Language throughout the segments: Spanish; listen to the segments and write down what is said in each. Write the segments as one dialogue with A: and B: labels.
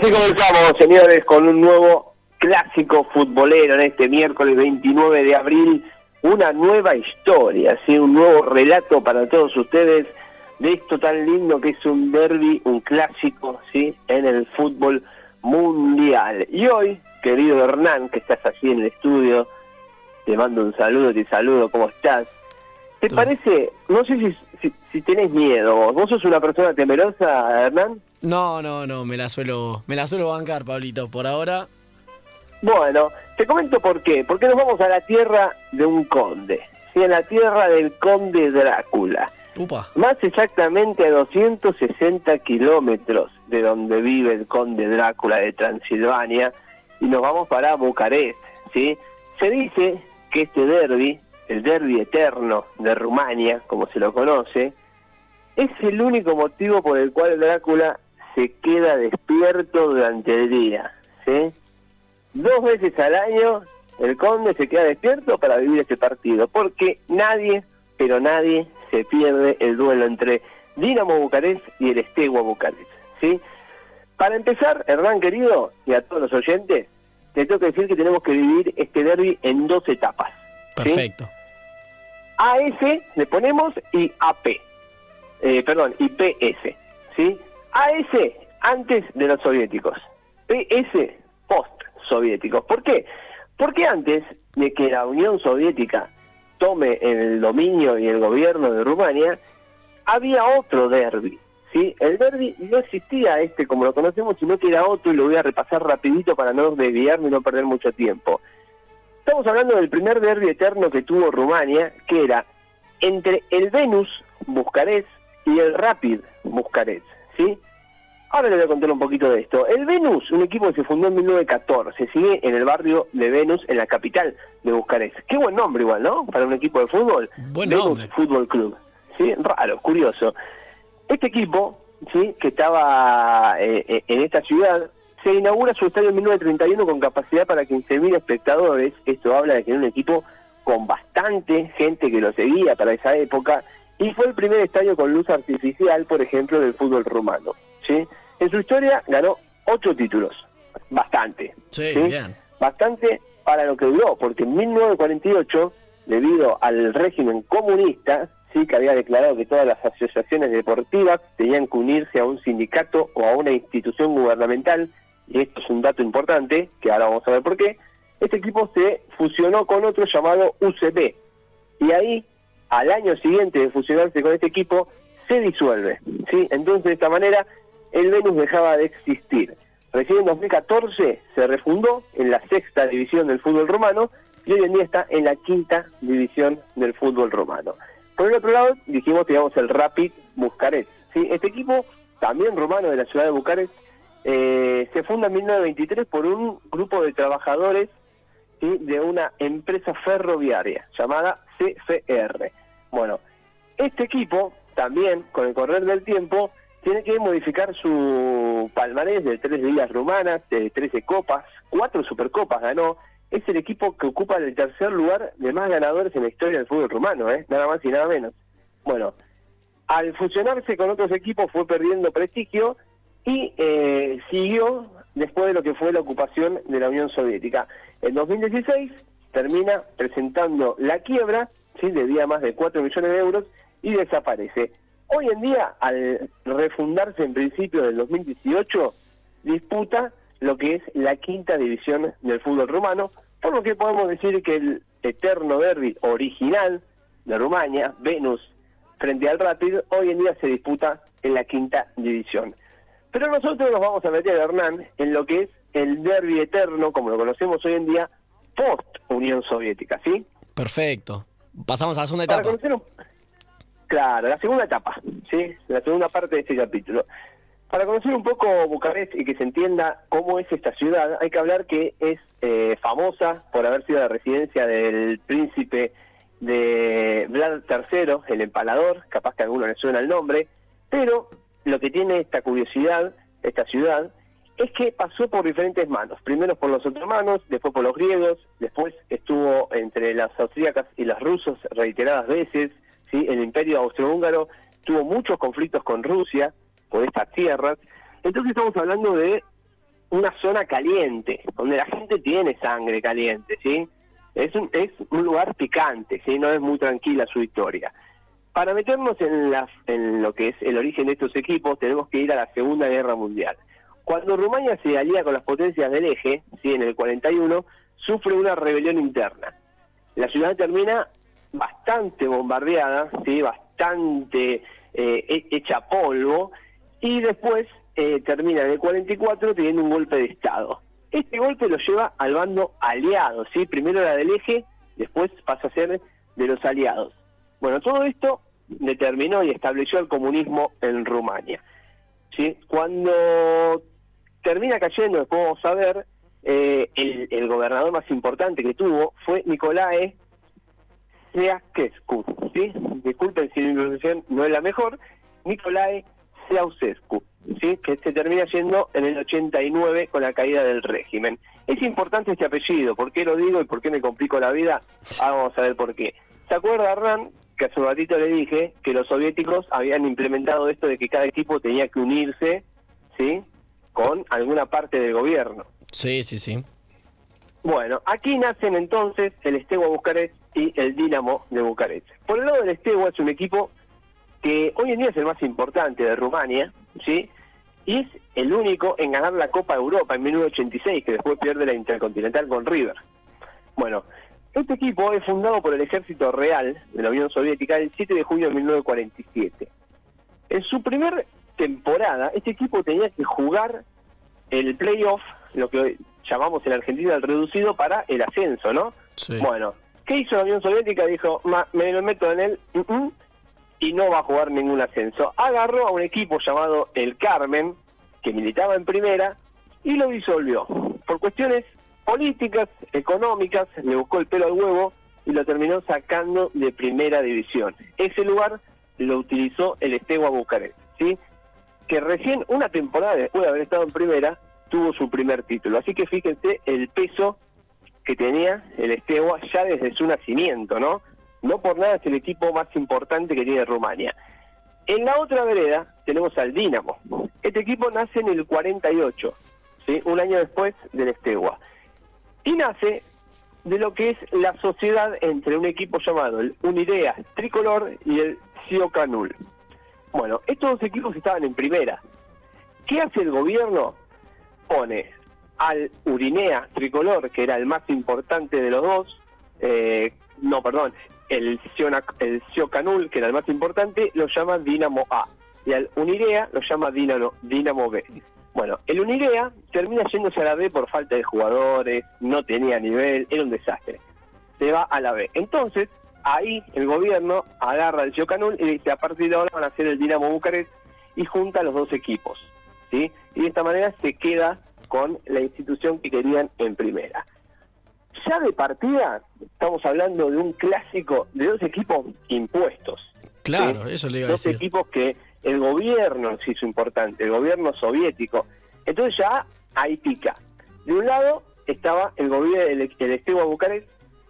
A: Así comenzamos, señores, con un nuevo clásico futbolero en este miércoles 29 de abril. Una nueva historia, ¿sí? un nuevo relato para todos ustedes de esto tan lindo que es un derby, un clásico ¿sí? en el fútbol mundial. Y hoy, querido Hernán, que estás allí en el estudio, te mando un saludo, te saludo, ¿cómo estás? ¿Te parece, no sé si, si, si tenés miedo, vos, vos sos una persona temerosa, Hernán?
B: No, no, no, me la suelo, me la suelo bancar, Pablito. Por ahora.
A: Bueno, te comento por qué. Porque nos vamos a la tierra de un conde. Sí, a la tierra del conde Drácula.
B: Upa.
A: Más exactamente a 260 kilómetros de donde vive el conde Drácula de Transilvania. Y nos vamos para Bucarest. ¿sí? Se dice que este derby, el derby eterno de Rumania, como se lo conoce, es el único motivo por el cual Drácula se queda despierto durante el día. ¿sí? Dos veces al año el conde se queda despierto para vivir este partido, porque nadie, pero nadie, se pierde el duelo entre Dinamo Bucarest y el Estegua Bucarest. ¿sí? Para empezar, Hernán querido, y a todos los oyentes, te tengo que decir que tenemos que vivir este derby en dos etapas. ¿sí?
B: Perfecto.
A: AS le ponemos y AP. Eh, perdón, y PS. ¿sí? AS antes de los soviéticos. PS post soviéticos. ¿Por qué? Porque antes de que la Unión Soviética tome el dominio y el gobierno de Rumania, había otro derby. ¿sí? El derby no existía este como lo conocemos, sino que era otro y lo voy a repasar rapidito para no desviarme y no perder mucho tiempo. Estamos hablando del primer derby eterno que tuvo Rumania, que era entre el Venus Buscarés y el Rapid Buscarés, ¿sí? Ahora le voy a contar un poquito de esto. El Venus, un equipo que se fundó en 1914, sigue en el barrio de Venus, en la capital de Bucarest. Qué buen nombre igual, ¿no? Para un equipo de fútbol.
B: Buen
A: Venus
B: nombre.
A: Fútbol Club. ¿Sí? Raro, curioso. Este equipo, ¿sí? Que estaba eh, eh, en esta ciudad, se inaugura su estadio en 1931 con capacidad para 15.000 espectadores. Esto habla de que era un equipo con bastante gente que lo seguía para esa época y fue el primer estadio con luz artificial, por ejemplo, del fútbol rumano. ¿sí? En su historia ganó ocho títulos, bastante.
B: Sí,
A: ¿sí?
B: bien.
A: Bastante para lo que duró, porque en 1948, debido al régimen comunista, sí que había declarado que todas las asociaciones deportivas tenían que unirse a un sindicato o a una institución gubernamental, y esto es un dato importante, que ahora vamos a ver por qué, este equipo se fusionó con otro llamado UCB, y ahí, al año siguiente de fusionarse con este equipo, se disuelve. ¿sí? Entonces, de esta manera, el Venus dejaba de existir. Recién en 2014 se refundó en la sexta división del fútbol romano y hoy en día está en la quinta división del fútbol romano. Por el otro lado, dijimos que el Rapid Bucarest. ¿sí? Este equipo, también romano de la ciudad de Bucarest, eh, se funda en 1923 por un grupo de trabajadores ¿sí? de una empresa ferroviaria llamada CFR. Bueno, este equipo también, con el correr del tiempo, tiene que modificar su palmarés de tres ligas rumanas, de 13 copas, cuatro supercopas ganó. Es el equipo que ocupa el tercer lugar de más ganadores en la historia del fútbol rumano, ¿eh? nada más y nada menos. Bueno, al fusionarse con otros equipos fue perdiendo prestigio y eh, siguió después de lo que fue la ocupación de la Unión Soviética. En 2016 termina presentando la quiebra, ¿sí? debía más de 4 millones de euros y desaparece. Hoy en día, al refundarse en principio del 2018, disputa lo que es la quinta división del fútbol rumano, por lo que podemos decir que el eterno derby original de Rumania, Venus, frente al Rapid, hoy en día se disputa en la quinta división. Pero nosotros nos vamos a meter, Hernán, en lo que es el derby eterno, como lo conocemos hoy en día, post-Unión Soviética, ¿sí?
B: Perfecto. Pasamos a la segunda
A: Para
B: etapa.
A: conocer un- Claro, la segunda etapa, ¿sí? La segunda parte de este capítulo. Para conocer un poco Bucarest y que se entienda cómo es esta ciudad, hay que hablar que es eh, famosa por haber sido la residencia del príncipe de Vlad III, el empalador, capaz que a alguno le suena el nombre, pero lo que tiene esta curiosidad, esta ciudad, es que pasó por diferentes manos. Primero por los otomanos, después por los griegos, después estuvo entre las austríacas y los rusos reiteradas veces. ¿sí? El imperio austrohúngaro tuvo muchos conflictos con Rusia por estas tierras. Entonces estamos hablando de una zona caliente, donde la gente tiene sangre caliente, ¿sí? Es un, es un lugar picante, ¿sí? No es muy tranquila su historia. Para meternos en, las, en lo que es el origen de estos equipos, tenemos que ir a la Segunda Guerra Mundial. Cuando Rumania se alía con las potencias del eje, ¿sí? en el 41, sufre una rebelión interna. La ciudad termina bastante bombardeada, ¿sí? bastante eh, he- hecha polvo, y después eh, termina en el 44 teniendo un golpe de Estado. Este golpe lo lleva al bando aliado, ¿sí? primero era del eje, después pasa a ser de los aliados. Bueno, todo esto determinó y estableció el comunismo en Rumania. ¿sí? Cuando termina cayendo, después vamos a ver, eh, el, gobernador más importante que tuvo fue Nicolae Ceausescu, ¿sí? Disculpen si mi pronunciación no es la mejor, Nicolae Ceausescu, ¿sí? Que se termina yendo en el 89 con la caída del régimen. Es importante este apellido, ¿por qué lo digo y por qué me complico la vida? Ahora vamos a ver por qué. ¿Se acuerda, Hernán, que hace un ratito le dije que los soviéticos habían implementado esto de que cada equipo tenía que unirse, ¿sí? Con alguna parte del gobierno.
B: Sí, sí, sí.
A: Bueno, aquí nacen entonces el Steaua Bucarest y el Dinamo de Bucarest. Por el lado del Steaua es un equipo que hoy en día es el más importante de Rumania, ¿sí? Y es el único en ganar la Copa Europa en 1986, que después pierde la Intercontinental con River. Bueno, este equipo es fundado por el Ejército Real de la Unión Soviética el 7 de junio de 1947. En su primer temporada, este equipo tenía que jugar el playoff, lo que hoy llamamos en Argentina el reducido para el ascenso, ¿no?
B: Sí.
A: Bueno, ¿qué hizo la Unión Soviética? Dijo, "Ma, me lo meto en él mm, mm", y no va a jugar ningún ascenso. Agarró a un equipo llamado el Carmen, que militaba en primera, y lo disolvió. Por cuestiones políticas, económicas, le buscó el pelo al huevo y lo terminó sacando de primera división. Ese lugar lo utilizó el Steaua Bucarest, ¿sí? Que recién una temporada después de haber estado en primera tuvo su primer título. Así que fíjense el peso que tenía el Steaua ya desde su nacimiento, ¿no? No por nada es el equipo más importante que tiene Rumania. En la otra vereda tenemos al Dinamo. Este equipo nace en el 48, ¿sí? un año después del Steaua. Y nace de lo que es la sociedad entre un equipo llamado el Unidea Tricolor y el Siocanul. Bueno, estos dos equipos estaban en primera. ¿Qué hace el gobierno? Pone al Urinea Tricolor, que era el más importante de los dos, eh, no, perdón, el, Siona- el que era el más importante, lo llama Dinamo A. Y al Unirea lo llama Dinamo, Dinamo B. Bueno, el Unirea termina yéndose a la B por falta de jugadores, no tenía nivel, era un desastre. Se va a la B. Entonces, ahí el gobierno agarra al Siocanul y dice, a partir de ahora van a ser el Dinamo Bucarest y junta los dos equipos. ¿sí? Y de esta manera se queda con la institución que querían en primera. Ya de partida, estamos hablando de un clásico de dos equipos impuestos.
B: Claro,
A: ¿sí?
B: eso le iba a
A: Dos
B: decir.
A: equipos que el gobierno se hizo importante, el gobierno soviético. Entonces ya ahí pica. De un lado estaba el gobierno el, el Bucarest,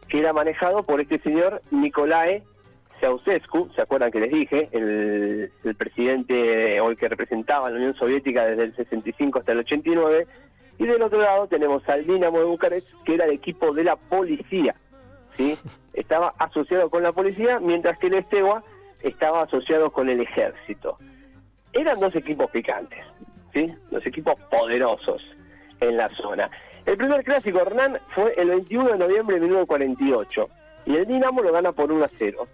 A: que era manejado por este señor Nicolae Ceausescu, ¿se acuerdan que les dije? El, el presidente hoy que representaba a la Unión Soviética desde el 65 hasta el 89. Y del otro lado tenemos al Dinamo de Bucarest, que era el equipo de la policía. ¿sí? Estaba asociado con la policía, mientras que el Steaua estaba asociado con el ejército. Eran dos equipos picantes, ¿sí? Dos equipos poderosos en la zona. El primer clásico, Hernán, fue el 21 de noviembre de 1948 y el Dinamo lo gana por 1 a 0.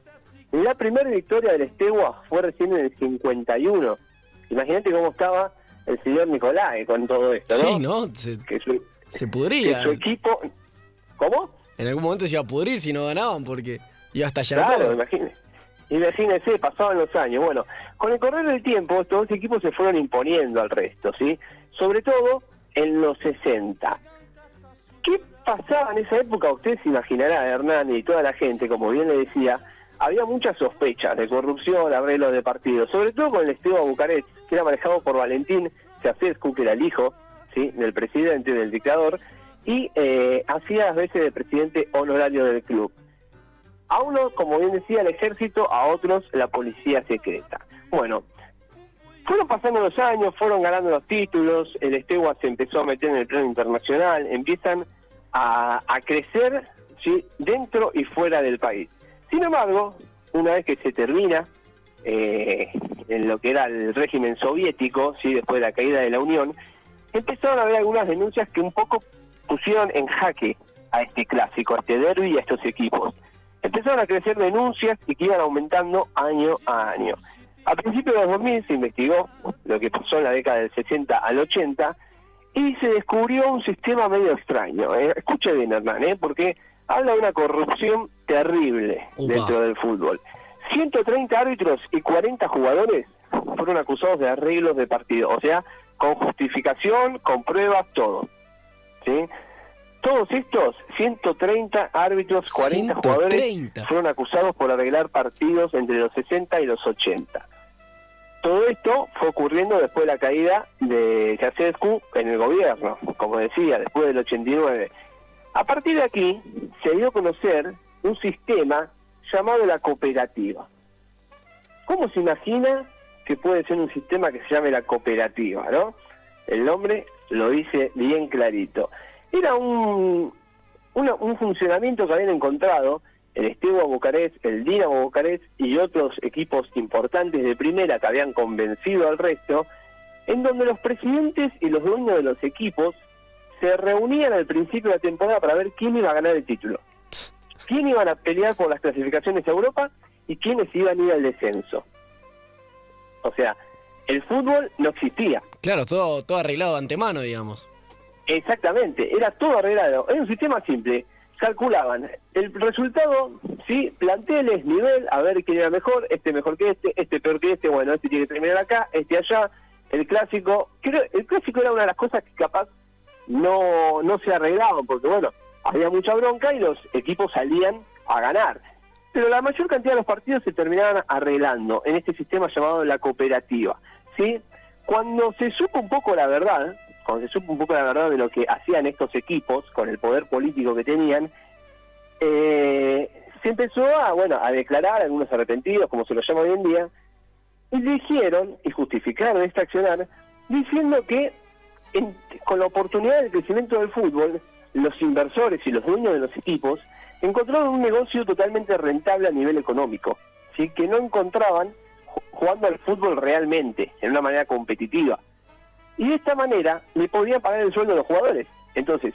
A: La primera victoria del Steaua fue recién en el 51. Imagínate cómo estaba el señor Nicolai con todo esto, ¿no?
B: Sí, ¿no? Se,
A: Que su,
B: se
A: que
B: pudría.
A: su equipo... ¿Cómo?
B: en algún momento se iba a pudrir si no ganaban porque iba a estallar
A: Claro,
B: todo.
A: imagínese. Imagínense, pasaban los años. Bueno, con el correr del tiempo, estos dos equipos se fueron imponiendo al resto, ¿sí? Sobre todo en los 60. ¿Qué pasaba en esa época? Usted se imaginará, Hernán y toda la gente, como bien le decía, había muchas sospechas de corrupción, arreglos de partidos, sobre todo con el Esteban Bucarest, que era manejado por Valentín Ceausescu, que era el hijo ¿sí? del presidente, del dictador, y eh, hacía a veces de presidente honorario del club. A uno, como bien decía, el ejército, a otros la policía secreta. Bueno, fueron pasando los años, fueron ganando los títulos, el Estegua se empezó a meter en el plano internacional, empiezan a, crecer ¿sí? dentro y fuera del país. Sin embargo, una vez que se termina eh, en lo que era el régimen soviético, ¿sí? después de la caída de la Unión, empezaron a haber algunas denuncias que un poco pusieron en jaque a este clásico, a este derby y a estos equipos. Empezaron a crecer denuncias y que iban aumentando año a año. A principios de los 2000 se investigó lo que pasó en la década del 60 al 80 y se descubrió un sistema medio extraño. ¿eh? Escuche bien, Hernán, ¿eh? porque habla de una corrupción terrible
B: Upa.
A: dentro del fútbol. 130 árbitros y 40 jugadores fueron acusados de arreglos de partido, o sea, con justificación, con pruebas, todo. ¿sí? Todos estos 130 árbitros, 40 jugadores
B: 130.
A: fueron acusados por arreglar partidos entre los 60 y los 80. Todo esto fue ocurriendo después de la caída de Ceausescu en el gobierno, como decía, después del 89. A partir de aquí se dio a conocer un sistema llamado la cooperativa. ¿Cómo se imagina que puede ser un sistema que se llame la cooperativa, no? El nombre lo dice bien clarito. Era un, un funcionamiento que habían encontrado el Estebo Bucarest, el Dinamo Bucarest y otros equipos importantes de primera que habían convencido al resto, en donde los presidentes y los dueños de los equipos se reunían al principio de la temporada para ver quién iba a ganar el título, quién iban a pelear por las clasificaciones a Europa y quiénes iban a ir al descenso. O sea, el fútbol no existía.
B: Claro, todo, todo arreglado de antemano, digamos.
A: Exactamente, era todo arreglado. Era un sistema simple. Calculaban el resultado, sí, planteles, nivel, a ver quién era mejor, este mejor que este, este peor que este, bueno, este tiene que terminar acá, este allá, el clásico. Creo, el clásico era una de las cosas que capaz no, no se arreglaban, porque bueno, había mucha bronca y los equipos salían a ganar. Pero la mayor cantidad de los partidos se terminaban arreglando en este sistema llamado la cooperativa. ¿sí? Cuando se supo un poco la verdad, cuando se supo un poco la verdad de lo que hacían estos equipos con el poder político que tenían, eh, se empezó a, bueno, a declarar algunos arrepentidos, como se lo llama hoy en día, y dijeron y justificaron este accionar diciendo que en- con la oportunidad del crecimiento del fútbol, los inversores y los dueños de los equipos encontraron un negocio totalmente rentable a nivel económico, ¿sí? que no encontraban ju- jugando al fútbol realmente, en una manera competitiva. Y de esta manera le podían pagar el sueldo a los jugadores. Entonces,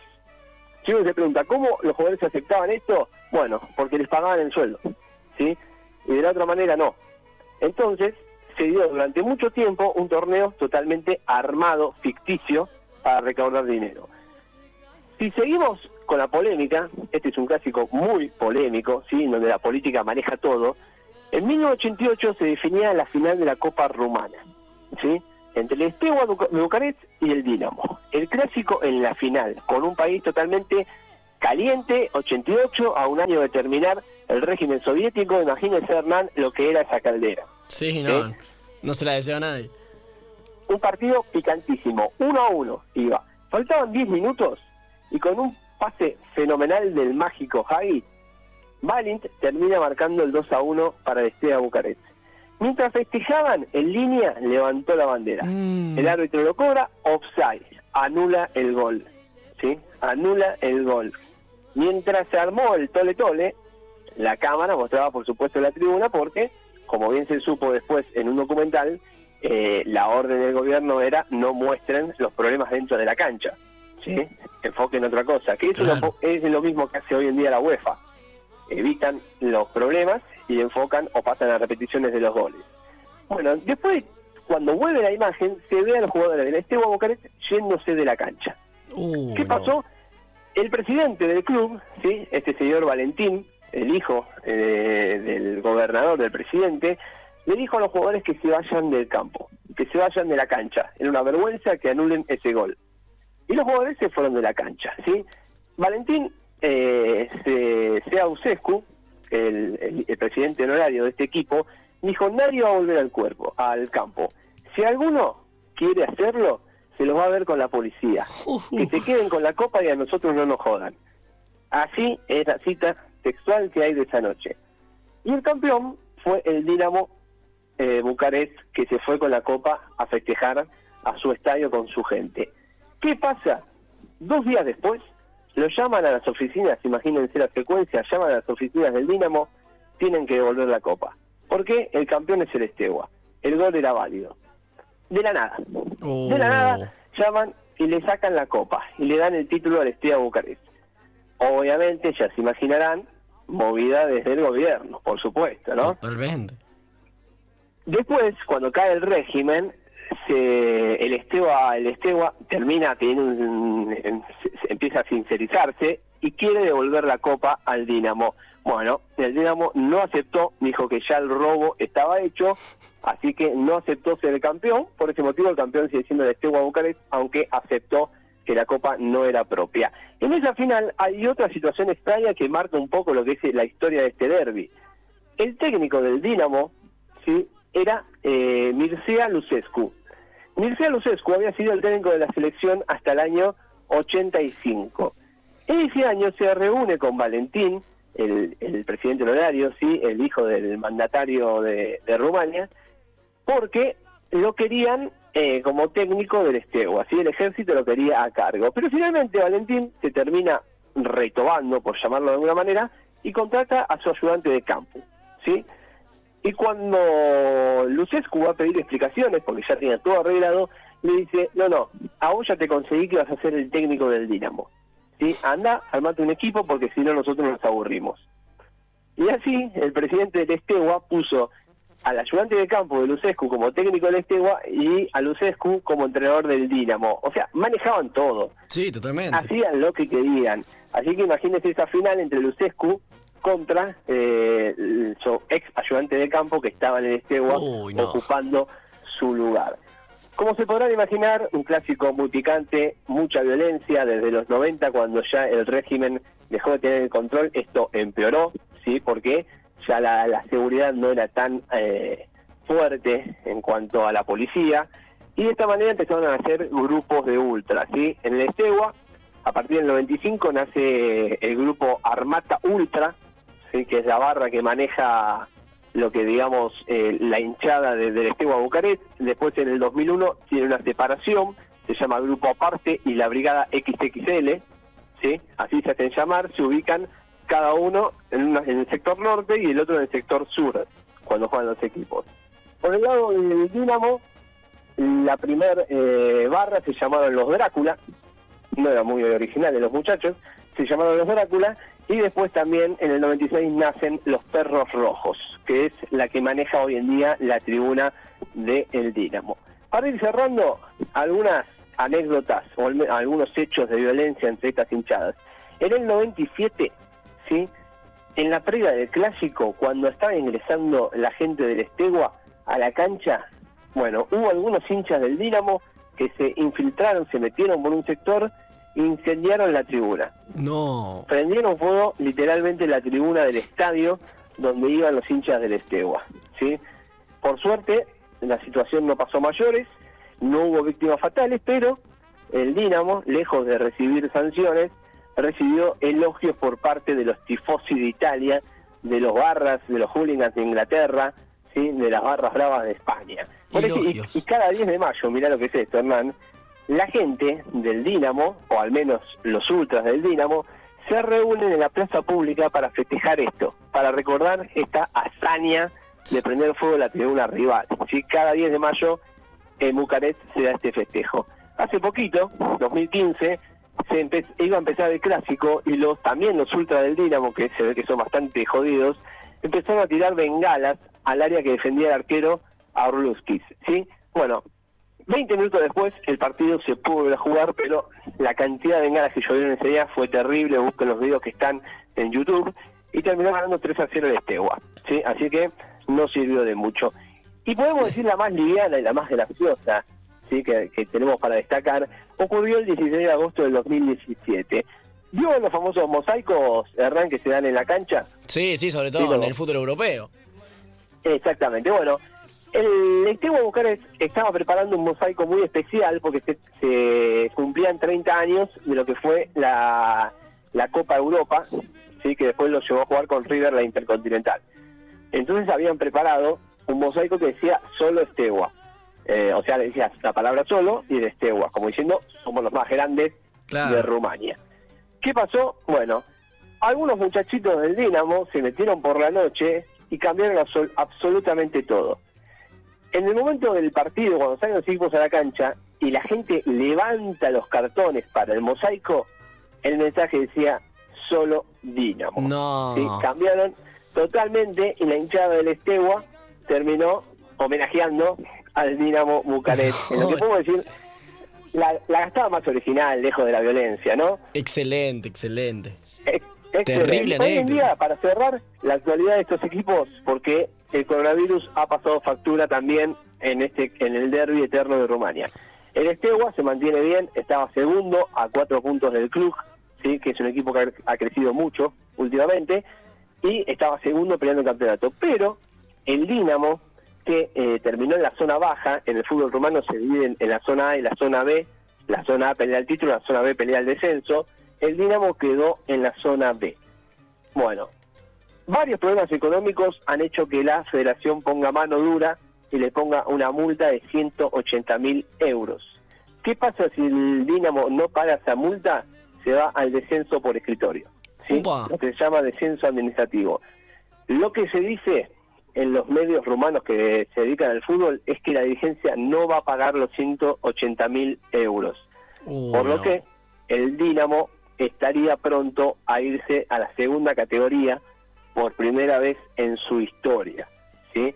A: si uno se pregunta, ¿cómo los jugadores aceptaban esto? Bueno, porque les pagaban el sueldo, ¿sí? Y de la otra manera no. Entonces, se dio durante mucho tiempo un torneo totalmente armado, ficticio, para recaudar dinero. Si seguimos con la polémica, este es un clásico muy polémico, ¿sí? donde la política maneja todo, en 1988 se definía la final de la Copa Rumana, ¿sí? Entre el Steaua de Bucarest y el Dinamo. El clásico en la final, con un país totalmente caliente, 88, a un año de terminar el régimen soviético, imagínense Hernán lo que era esa caldera.
B: Sí, no, no se la desea a nadie.
A: un partido picantísimo, uno a uno iba. Faltaban 10 minutos y con un pase fenomenal del mágico Javi, Valint termina marcando el 2 a 1 para el Estea Bucarest. Mientras festejaban, en línea levantó la bandera.
B: Mm.
A: El árbitro lo cobra, offside, anula el gol. ¿Sí? Anula el gol. Mientras se armó el tole tole, la cámara mostraba por supuesto la tribuna porque, como bien se supo después en un documental, eh, la orden del gobierno era no muestren los problemas dentro de la cancha. ¿sí? Enfoquen otra cosa, que eso
B: Claro.
A: es lo mismo que hace hoy en día la UEFA. Evitan los problemas y enfocan o pasan a repeticiones de los goles. Bueno, después, cuando vuelve la imagen, se ve a los jugadores del Esteban Bucarest yéndose de la cancha.
B: Uh,
A: ¿Qué
B: no.
A: pasó? El presidente del club, ¿sí? este señor Valentín, el hijo eh, del gobernador del presidente, le dijo a los jugadores que se vayan del campo, que se vayan de la cancha. Era una vergüenza que anulen ese gol. Y los jugadores se fueron de la cancha. ¿sí? Valentín eh, Sea Usescu, el, el, presidente honorario de este equipo, dijo, nadie va a volver al cuerpo, al campo. Si alguno quiere hacerlo, se los va a ver con la policía. Que se queden con la copa y a nosotros no nos jodan. Así es la cita textual que hay de esa noche. Y el campeón fue el Dinamo eh, Bucarest, que se fue con la copa a festejar a su estadio con su gente. ¿Qué pasa? Dos días después, lo llaman a las oficinas, imagínense la secuencia, llaman a las oficinas del Dinamo, tienen que devolver la copa. Porque el campeón es el Estegua. El gol era válido. De la nada. De la nada oh. llaman y le sacan la copa y le dan el título al Estegua Bucarest. Obviamente, ya se imaginarán, movida desde el gobierno, por supuesto, ¿no?
B: Totalmente.
A: Después, cuando cae el régimen, se, el Estegua, el Estegua termina teniendo empieza a sincerizarse y quiere devolver la copa al Dinamo. Bueno, el Dinamo no aceptó, dijo que ya el robo estaba hecho, así que no aceptó ser el campeón. Por ese motivo, el campeón sigue siendo el Estegua Bucarest, aunque aceptó que la copa no era propia. En esa final hay otra situación extraña que marca un poco lo que es la historia de este derby. El técnico del Dinamo, sí, era eh, Mircea Lucescu. Mircea Lucescu había sido el técnico de la selección hasta el año 85. Ese año se reúne con Valentín, el, presidente honorario, sí, el hijo del mandatario de, Rumania, porque lo querían eh, como técnico del Estego, así el ejército lo quería a cargo. Pero finalmente Valentín se termina retobando, por llamarlo de alguna manera, y contrata a su ayudante de campo, ¿sí? Y cuando Lucescu va a pedir explicaciones, porque ya tenía todo arreglado, le dice, no, no, a vos ya te conseguí que vas a ser el técnico del Dinamo. ¿Sí? Anda, armate un equipo porque si no nosotros nos aburrimos. Y así el presidente del Estegua puso al ayudante de campo de Lucescu como técnico del Estegua y a Lucescu como entrenador del Dinamo. O sea, manejaban todo.
B: Sí, totalmente.
A: Hacían lo que querían. Así que imagínense esa final entre Lucescu contra eh, su ex ayudante de campo que estaba en el Estegua ocupando su lugar. Como se podrán imaginar, un clásico muy picante, mucha violencia desde los 90 cuando ya el régimen dejó de tener el control, esto empeoró, ¿sí? Porque ya la, seguridad no era tan eh, fuerte en cuanto a la policía y de esta manera empezaron a hacer grupos de ultra, ¿sí? En el Estegua, a partir del 95 nace el grupo Armata Ultra, que es la barra que maneja lo que digamos eh, la hinchada de, del Estegua Bucarest. Después en el 2001 tiene una separación, se llama Grupo Aparte y la Brigada XXL, ¿sí? así se hacen llamar, se ubican cada uno en, en el sector norte y el otro en el sector sur, cuando juegan los equipos. Por el lado del Dinamo, la primer eh, barra se llamaron los Drácula, no era muy original de los muchachos, se llamaron los Drácula y después también en el 96 nacen los Perros Rojos, que es la que maneja hoy en día la tribuna del el Dinamo. Para ir cerrando, algunas anécdotas o algunos hechos de violencia entre estas hinchadas. En el 97, ¿sí? en la previa del clásico, cuando estaba ingresando la gente del Estegua a la cancha, bueno, hubo algunos hinchas del Dinamo que se infiltraron, se metieron por un sector incendiaron la tribuna.
B: No.
A: Prendieron fuego literalmente la tribuna del estadio donde iban los hinchas del Estegua. ¿sí? Por suerte, la situación no pasó mayores, no hubo víctimas fatales, pero el Dinamo, lejos de recibir sanciones, recibió elogios por parte de los tifosi de Italia, de los barras, de los hooligans de Inglaterra, ¿sí? de las barras bravas de España. y, y, cada 10 de mayo, mirá lo que es esto, Hernán, la gente del Dínamo, o al menos los ultras del Dínamo, se reúnen en la plaza pública para festejar esto, para recordar esta hazaña de prender fuego la tribuna rival. ¿sí? Cada 10 de mayo en Bucarest se da este festejo. Hace poquito, 2015, se iba a empezar el clásico y los también los ultras del Dínamo, que se ve que son bastante jodidos, empezaron a tirar bengalas al área que defendía el arquero Arluskis. ¿sí? Bueno, 20 minutos después el partido se pudo volver a jugar, pero la cantidad de bengalas que llovieron ese día fue terrible, busquen los videos que están en YouTube, y terminó ganando 3 a 0 el Estegua, ¿sí? Así que no sirvió de mucho. Y podemos decir la más liviana y la más graciosa, ¿sí? Que, tenemos para destacar, ocurrió el 16 de agosto del 2017. ¿Vio los famosos mosaicos, Hernán, que se dan en la cancha?
B: Sí, sí, sobre todo en el fútbol europeo.
A: Exactamente, bueno, el Estegua Bucarest estaba preparando un mosaico muy especial porque se, cumplían 30 años de lo que fue la, la Copa Europa, sí que después lo llevó a jugar con River la Intercontinental. Entonces habían preparado un mosaico que decía solo Estegua. Eh, o sea, le decía la palabra solo y de Estegua, como diciendo, somos los más grandes de Rumania. ¿Qué pasó? Bueno, algunos muchachitos del Dinamo se metieron por la noche y cambiaron absolutamente todo. En el momento del partido, cuando salen los equipos a la cancha y la gente levanta los cartones para el mosaico, el mensaje decía solo Dinamo.
B: No.
A: Cambiaron totalmente y la hinchada del Estegua terminó homenajeando al Dinamo Bucarest. En lo que puedo decir, la, la gastaba más original, lejos de la violencia, ¿no?
B: Excelente, excelente.
A: Terrible Hoy en día, para cerrar, la actualidad de estos equipos, porque el coronavirus ha pasado factura también en este en el derby eterno de Rumania. El Estegua se mantiene bien, estaba segundo a cuatro puntos del club, ¿sí? que es un equipo que ha crecido mucho últimamente, y estaba segundo peleando el campeonato. Pero el Dinamo, que eh, terminó en la zona baja, en el fútbol rumano se divide en, la zona A y la zona B, la zona A pelea el título, la zona B pelea el descenso, el Dinamo quedó en la zona B. Bueno, varios problemas económicos han hecho que la federación ponga mano dura y le ponga una multa de 180 mil euros. ¿Qué pasa si el Dinamo no paga esa multa? Se va al descenso por escritorio. ¿sí? Lo que se llama descenso administrativo. Lo que se dice en los medios rumanos que se dedican al fútbol es que la dirigencia no va a pagar los 180 mil euros. por lo que el Dinamo estaría pronto a irse a la segunda categoría por primera vez en su historia. ¿sí?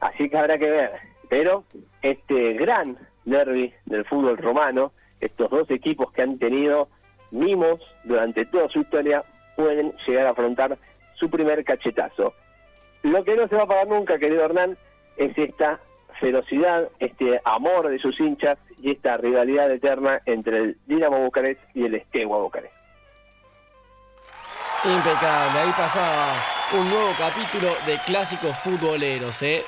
A: Así que habrá que ver. Pero este gran derby del fútbol romano, estos dos equipos que han tenido mimos durante toda su historia, pueden llegar a afrontar su primer cachetazo. Lo que no se va a pagar nunca, querido Hernán, es esta ferocidad, este amor de sus hinchas y esta rivalidad eterna entre el Dinamo Bucarest y el Estegua Bucarest.
B: Impecable, ahí pasaba un nuevo capítulo de clásicos futboleros, ¿eh?